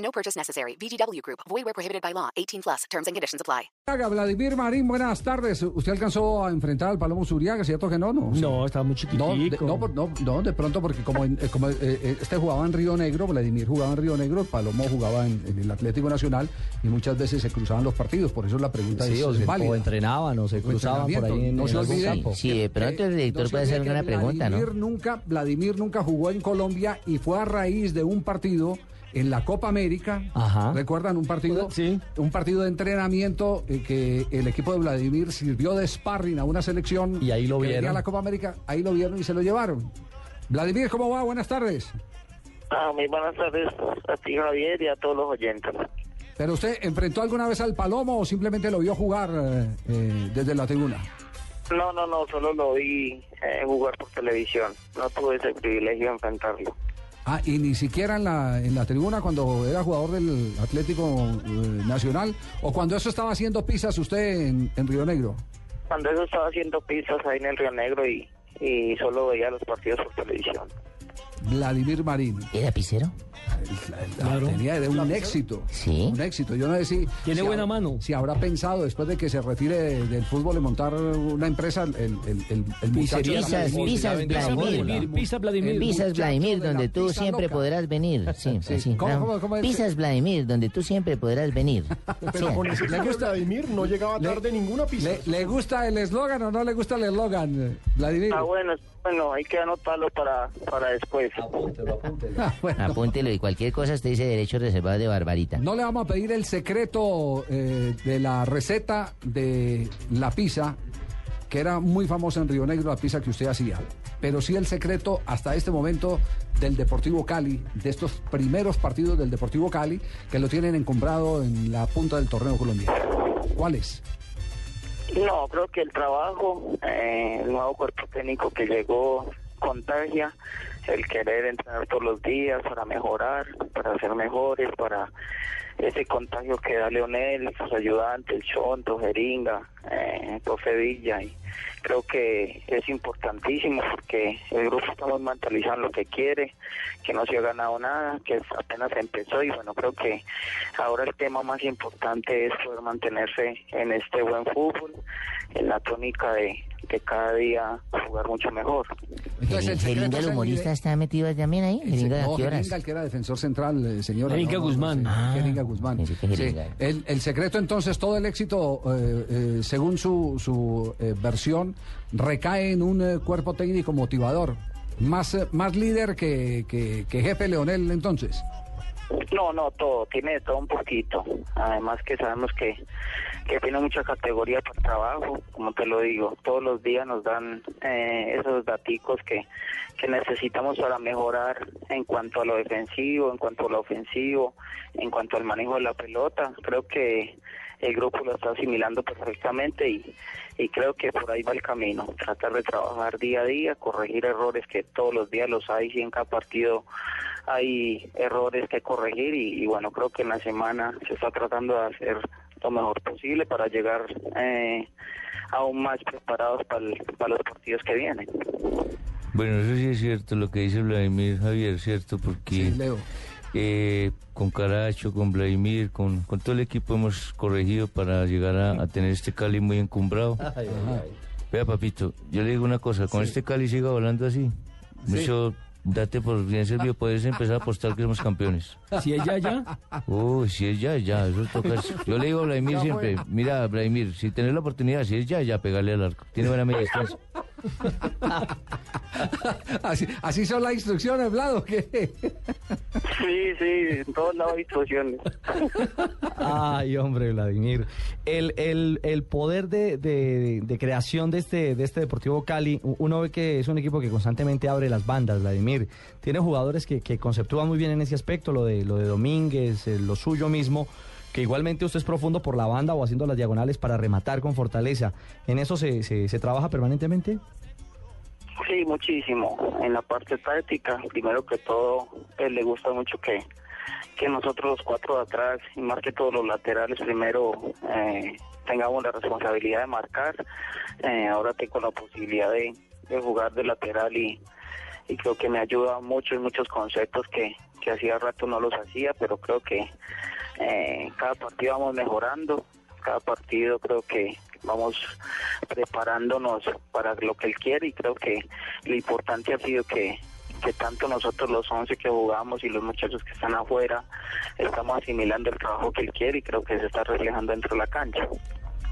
No purchase necessary. VGW Group. Void where prohibited by law. 18 plus. Terms and conditions apply. Vladimir Marín, buenas tardes. ¿Usted alcanzó a enfrentar al Palomo Zuriaga? ¿Cierto que no? No, No, estaba muy No, chiquitico. de, no, por- no, no, de pronto porque como, en- eh, como eh, eh, este jugaba en Río Negro, Vladimir jugaba en Río Negro, Palomo jugaba en, en el Atlético Nacional y muchas veces se cruzaban los partidos, por eso la pregunta Sí, es, o, es o entrenaban o se cruzaban por ahí en, no en se algún olvide. campo. Sí, de pronto el Eh, director no puede hacer que pregunta, ¿no? Vladimir nunca, Vladimir nunca jugó en Colombia y fue a raíz de un partido en la Copa América. Ajá. ¿Recuerdan un partido? Sí. Un partido de entrenamiento eh, que el equipo de Vladimir sirvió de sparring a una selección. Y ahí lo que vieron. a la Copa América, ahí lo vieron y se lo llevaron. Vladimir, ¿cómo va? Buenas tardes. Ah, muy buenas tardes a ti, Javier, y a todos los oyentes. ¿Pero usted enfrentó alguna vez al Palomo o simplemente lo vio jugar eh, eh, desde la tribuna? No, no, no, solo lo vi eh, jugar por televisión. No tuve ese privilegio de enfrentarlo. Ah, y ni siquiera en la, en la tribuna cuando era jugador del Atlético eh, Nacional o cuando eso estaba haciendo pizzas usted en, en Río Negro. Cuando eso estaba haciendo pizzas ahí en el Río Negro y, y solo veía los partidos por televisión. Vladimir Marín. ¿Era pisero? La- la- Tenía de un éxito. Sí. Un éxito. Yo no sé si. Tiene si buena ha- mano. Si habrá pensado después de que se retire de- del fútbol en montar una empresa, el, el, el, el muchacho. de la Pisas, fórmula. pisas, Vladimir. Pisa Vladimir. Vladimir, de la donde tú pizza siempre loca. podrás venir. Sí, Sí. así. ¿Cómo, cómo, cómo es? Pisas Vladimir, donde tú siempre podrás venir. Sí. Con ese ¿Le le gusta- Vladimir no llegaba tarde ninguna pista. ¿Le, le gusta el eslogan o no le gusta el eslogan, Vladimir? Ah, bueno, bueno, hay que anotarlo para, para después. Ah, bueno. Apúntelo y cualquier cosa usted dice derechos reservados de Barbarita. No le vamos a pedir el secreto eh, de la receta de la pizza, que era muy famosa en Río Negro, la pizza que usted hacía. Pero sí el secreto hasta este momento del Deportivo Cali, de estos primeros partidos del Deportivo Cali, que lo tienen encombrado en la punta del torneo colombiano. ¿Cuál es? No, creo que el trabajo, eh, el nuevo cuerpo técnico que llegó contagia, el querer entrenar todos los días para mejorar, para ser mejores, para ese contagio que da Leonel, sus ayudantes, el Chonto, Jeringa, eh, Villa, y creo que es importantísimo porque el grupo estamos mentalizando lo que quiere, que no se ha ganado nada, que apenas empezó y bueno, creo que ahora el tema más importante es poder mantenerse en este buen fútbol, en la tónica de, de cada día jugar mucho mejor. Entonces, el el el humorista, está metido también ahí. el Jeringa, se- ¿a no, qué horas? Jeringa, el que era defensor central, eh, señora. Jeringa no, no, Guzmán. sí, Ah, Jeringa Guzmán. que Sí. Jeringa. El, el secreto entonces, todo el éxito, eh, eh, según su, su eh, versión, recae en un eh, cuerpo técnico motivador. Más, eh, más líder que, que, que jefe Leonel entonces. No, no, todo, tiene de todo un poquito. Además que sabemos que, que tiene mucha categoría para trabajo, como te lo digo, todos los días nos dan eh, esos daticos que, que necesitamos para mejorar en cuanto a lo defensivo, en cuanto a lo ofensivo, en cuanto al manejo de la pelota. Creo que el grupo lo está asimilando perfectamente y, y creo que por ahí va el camino. Tratar de trabajar día a día, corregir errores que todos los días los hay, y en cada partido hay errores que corregir y, y bueno, creo que en la semana se está tratando de hacer lo mejor posible para llegar eh, aún más preparados para, el- para los partidos que vienen. Bueno, eso sí es cierto, lo que dice Vladimir Javier, ¿cierto? Porque Sí, Leo. Eh, con Caracho, con Vladimir, con, con todo el equipo hemos corregido para llegar a, a tener este Cali muy encumbrado. Vea, papito, yo le digo una cosa, con este Cali siga volando así. Mucho, date por bien servido, puedes empezar a apostar que somos campeones. Si es ya, ya. Uy, si es ya, ya, eso toca. Yo le digo a Vladimir siempre, mira, Vladimir, si tenés la oportunidad, si es ya, ya, pegarle al arco. Tiene buena media distancia. así, así son las instrucciones, Vlado. ¿qué? Sí, sí, en todos lados hay instrucciones. Ay, hombre, Vladimir. El, el, el poder de, de- de creación de este, de este Deportivo Cali, uno ve que es un equipo que constantemente abre las bandas, Vladimir. Tiene jugadores que, que conceptúan muy bien en ese aspecto, lo de, lo de Domínguez, eh, lo suyo mismo, que igualmente usted es profundo por la banda o haciendo las diagonales para rematar con fortaleza. ¿En eso se, se, trabaja permanentemente? Sí, muchísimo. En la parte táctica, primero que todo, él le gusta mucho que, que nosotros los cuatro de atrás, y más que todos los laterales, primero eh, tengamos la responsabilidad de marcar. Eh, ahora tengo la posibilidad de, de jugar de lateral y, y creo que me ayuda mucho en muchos conceptos que, que hacía rato no los hacía, pero creo que eh, cada partido vamos mejorando, cada partido creo que vamos preparándonos para lo que él quiere y creo que lo importante ha sido que, que tanto nosotros los 11 que jugamos y los muchachos que están afuera estamos asimilando el trabajo que él quiere y creo que se está reflejando dentro de la cancha.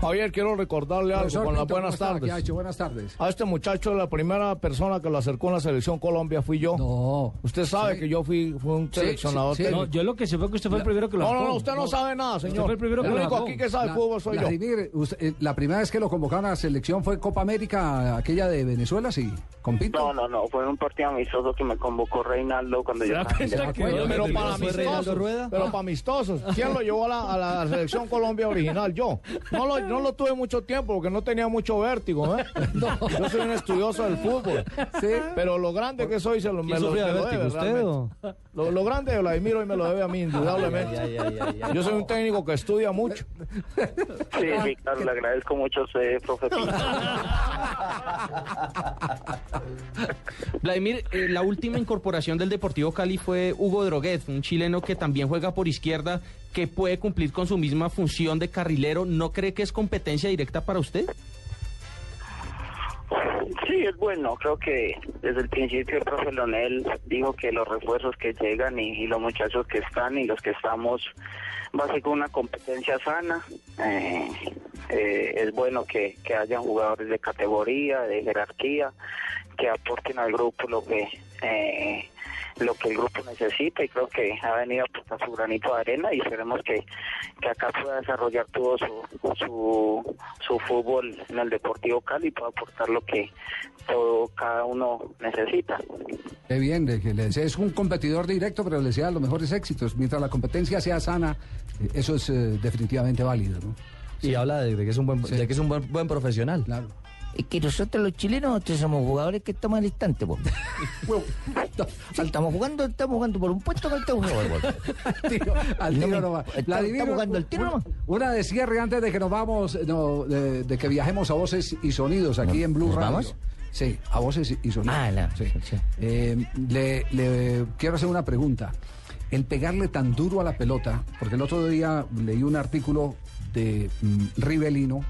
Javier, quiero recordarle algo Profesor con las Pinto, ¿cómo buenas está? ¿Qué ha tardes. hecho? Buenas tardes. A este muchacho, la primera persona que lo acercó en la selección Colombia fui yo. No. Usted sabe Sí. que yo fui, fui un Sí, seleccionador sí, sí. técnico. yo lo que sé fue que usted fue el primero que No, no, no, usted no, sabe nada, señor. fue el primero que lo único aquí que sabe La- fútbol soy yo. Vladimir, usted, eh, la primera vez que lo convocaron a la selección fue Copa América, aquella de Venezuela, sí, con Pinto. No, no, no, fue un partido amistoso que me convocó Reinaldo cuando yo ¿Se da estaba el- no? Pero para ¿Fue Reinaldo amistosos, Rueda? pero para amistosos. ¿Quién lo llevó a la, a la selección Colombia original? Yo. No lo, no lo tuve mucho tiempo porque no tenía mucho vértigo, ¿eh? Yo soy un estudioso del fútbol. Sí. Pero lo grande que soy se lo, me ¿Quién lo, me lo debe usted realmente. Lo, lo grande de Vladimir hoy me lo debe a mí, indudablemente. Yo soy un técnico que estudia mucho. Sí, sí, claro, le agradezco mucho a usted, profe. Vladimir, eh, la última incorporación del Deportivo Cali fue Hugo Droguet, un chileno que también juega por izquierda, que puede cumplir con su misma función de carrilero. ¿No cree que es competencia directa para usted? Sí, es bueno. Creo que desde el principio el profe Lonel dijo que los refuerzos que llegan y, los muchachos que están y los que estamos va a ser con una competencia sana. Eh, eh, es bueno que, que hayan jugadores de categoría, de jerarquía, que aporten al grupo lo que eh, lo que el grupo necesita y creo que ha venido a aportar su granito de arena y esperemos que, que acá pueda desarrollar todo su, su, su fútbol en el Deportivo Cali y pueda aportar lo que todo cada uno necesita. Qué bien, es un competidor directo, pero le desea los mejores éxitos. Mientras la competencia sea sana, eh, eso es eh, definitivamente válido, ¿no? Y habla de, de que es un buen, Sí. de que es un buen, buen profesional. Claro. Es que nosotros los chilenos nosotros somos jugadores que estamos al instante, po. Sí, estamos jugando, estamos jugando por un puesto que estamos jugando. Al tiro, al No tiro me- nomás. está- está jugando al tiro una- nomás. Una de cierre antes de que nos vamos, no, de, de que viajemos a voces y sonidos aquí ¿Nos- en Blue Radio. vamos? Sí, a voces y sonidos. Ah, la- Sí. sí. Eh, le, le quiero hacer una pregunta. El pegarle tan duro a la pelota, porque el otro día leí un artículo de mm, Rivelino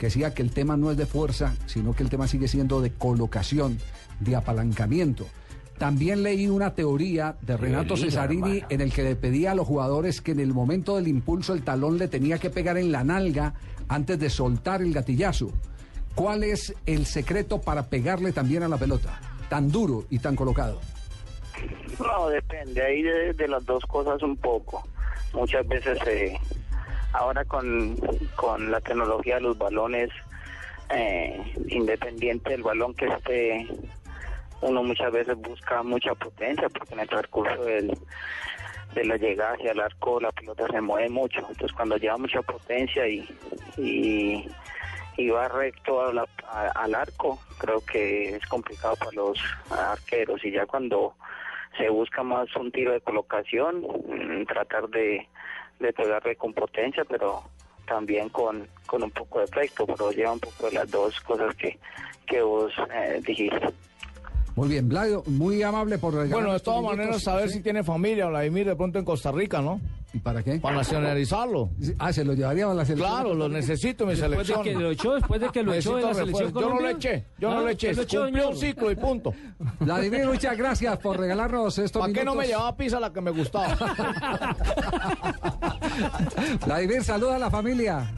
que decía que el tema no es de fuerza, sino que el tema sigue siendo de colocación, de apalancamiento. También leí una teoría de Renato Cesarini hermano. en el que le pedía a los jugadores que en el momento del impulso el talón le tenía que pegar en la nalga antes de soltar el gatillazo. ¿Cuál es el secreto para pegarle también a la pelota? Tan duro y tan colocado. No, depende, ahí de, de las dos cosas un poco. Muchas veces, eh, ahora con, con la tecnología de los balones, eh, independiente del balón que esté, uno muchas veces busca mucha potencia porque en el transcurso del, de la llegada hacia el arco la pelota se mueve mucho. Entonces cuando lleva mucha potencia y, y, va recto al arco, creo que es complicado para los arqueros. Y ya cuando se busca más un tiro de colocación, mm, tratar de, de pegarle con potencia, pero también con, con un poco de efecto, pero lleva un poco de las dos cosas que, que vos eh, dijiste. Muy bien, Vladio, muy amable por regalar Bueno, de todas minutos. maneras, saber Sí. si tiene familia Vladimir de pronto en Costa Rica, ¿no? ¿Y para qué? Para nacionalizarlo. Ah, se lo llevaría a la selección. Claro, lo necesito mi Después de selección. que lo echó, después de que lo echó de la selección. Yo no lo eché, yo no Ah, lo eché. lo echó, Cumplió un ciclo y punto. Vladimir, muchas gracias por regalarnos estos ¿Para qué no me minutos. llevaba pizza la que me gustaba? Vladimir, saluda a la familia.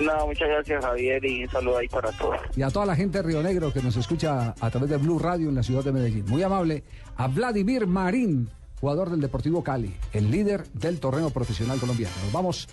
No, muchas gracias Javier y un saludo ahí para todos. Y a toda la gente de Río Negro que nos escucha a través de Blue Radio en la ciudad de Medellín. Muy amable a Vladimir Marín, jugador del Deportivo Cali, el líder del torneo profesional colombiano. Nos vamos